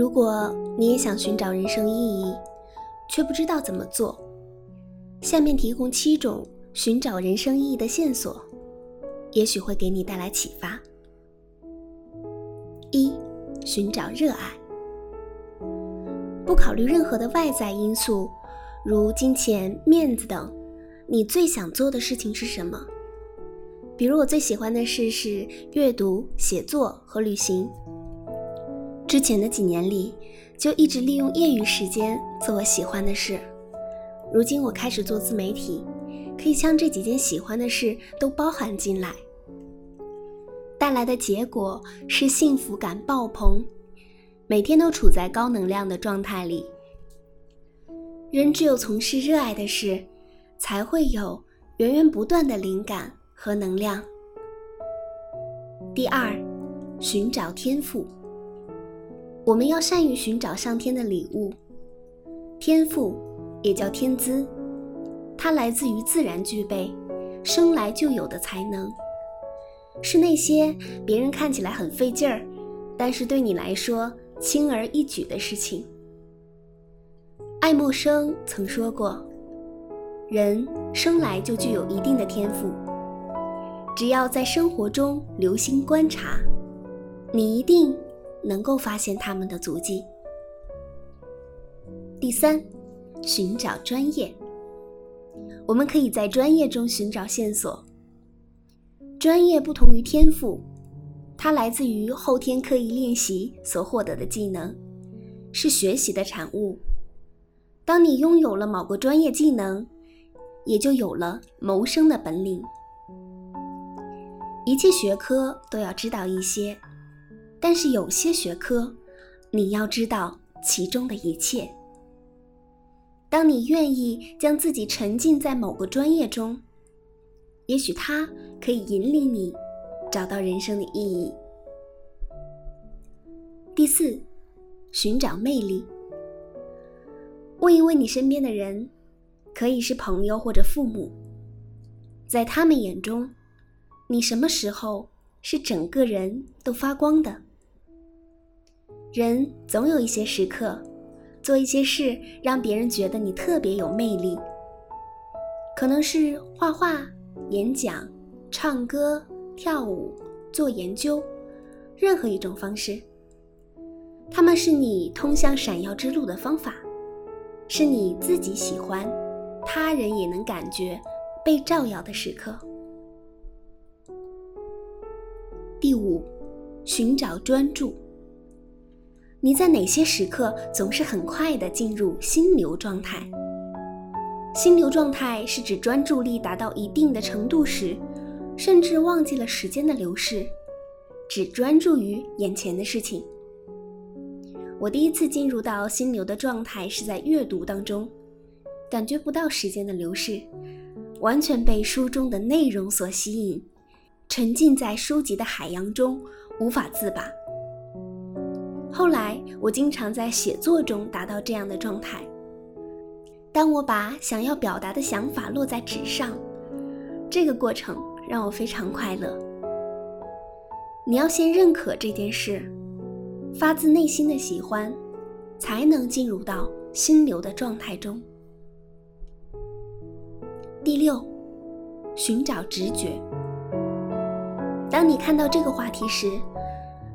如果你也想寻找人生意义，却不知道怎么做，下面提供七种寻找人生意义的线索，也许会给你带来启发。一、寻找热爱，不考虑任何的外在因素，如金钱、面子等，你最想做的事情是什么？比如我最喜欢的事是阅读、写作和旅行。之前的几年里，就一直利用业余时间做我喜欢的事。如今我开始做自媒体，可以将这几件喜欢的事都包含进来，带来的结果是幸福感爆棚，每天都处在高能量的状态里。人只有从事热爱的事，才会有源源不断的灵感。和能量。第二，寻找天赋。我们要善于寻找上天的礼物。天赋也叫天资，它来自于自然具备、生来就有的才能，是那些别人看起来很费劲儿，但是对你来说轻而易举的事情。爱默生曾说过：“人生来就具有一定的天赋。”只要在生活中留心观察，你一定能够发现他们的足迹。第三，寻找专业。我们可以在专业中寻找线索。专业不同于天赋，它来自于后天刻意练习所获得的技能，是学习的产物。当你拥有了某个专业技能，也就有了谋生的本领。一切学科都要知道一些，但是有些学科，你要知道其中的一切。当你愿意将自己沉浸在某个专业中，也许它可以引领你找到人生的意义。第四，寻找魅力。问一问你身边的人，可以是朋友或者父母，在他们眼中。你什么时候是整个人都发光的？人总有一些时刻，做一些事让别人觉得你特别有魅力。可能是画画、演讲、唱歌、跳舞、做研究，任何一种方式。他们是你通向闪耀之路的方法，是你自己喜欢，他人也能感觉被照耀的时刻。第五，寻找专注。你在哪些时刻总是很快的进入心流状态？心流状态是指专注力达到一定的程度时，甚至忘记了时间的流逝，只专注于眼前的事情。我第一次进入到心流的状态是在阅读当中，感觉不到时间的流逝，完全被书中的内容所吸引。沉浸在书籍的海洋中，无法自拔。后来，我经常在写作中达到这样的状态。当我把想要表达的想法落在纸上，这个过程让我非常快乐。你要先认可这件事，发自内心的喜欢，才能进入到心流的状态中。第六，寻找直觉。当你看到这个话题时，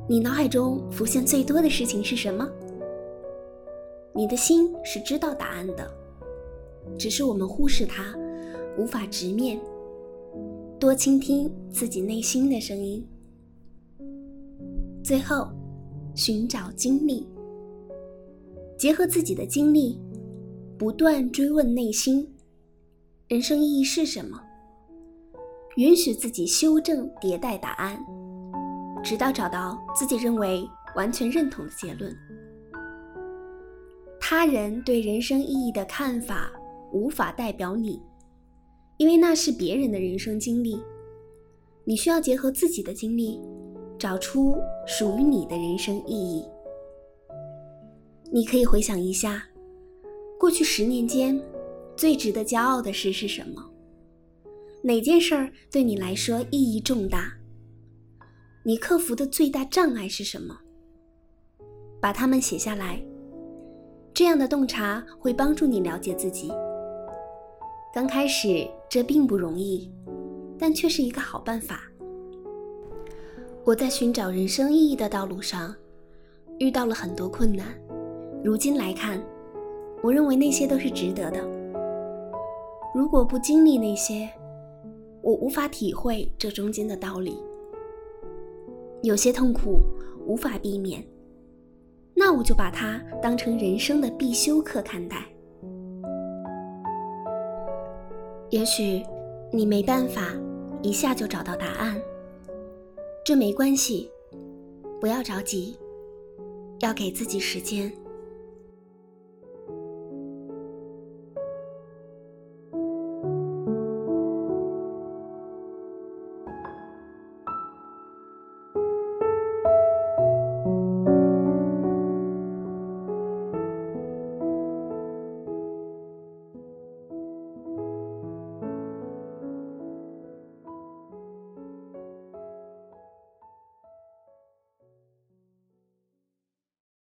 你脑海中浮现最多的事情是什么？你的心是知道答案的，只是我们忽视它，无法直面。多倾听自己内心的声音。最后，寻找经历，结合自己的经历，不断追问内心：人生意义是什么？允许自己修正迭代答案，直到找到自己认为完全认同的结论。他人对人生意义的看法无法代表你，因为那是别人的人生经历。你需要结合自己的经历，找出属于你的人生意义。你可以回想一下，过去十年间最值得骄傲的事是什么？哪件事儿对你来说意义重大？你克服的最大障碍是什么？把它们写下来。这样的洞察会帮助你了解自己。刚开始这并不容易，但却是一个好办法。我在寻找人生意义的道路上遇到了很多困难，如今来看，我认为那些都是值得的。如果不经历那些，我无法体会这中间的道理。有些痛苦无法避免，那我就把它当成人生的必修课看待。也许你没办法一下就找到答案，这没关系，不要着急，要给自己时间。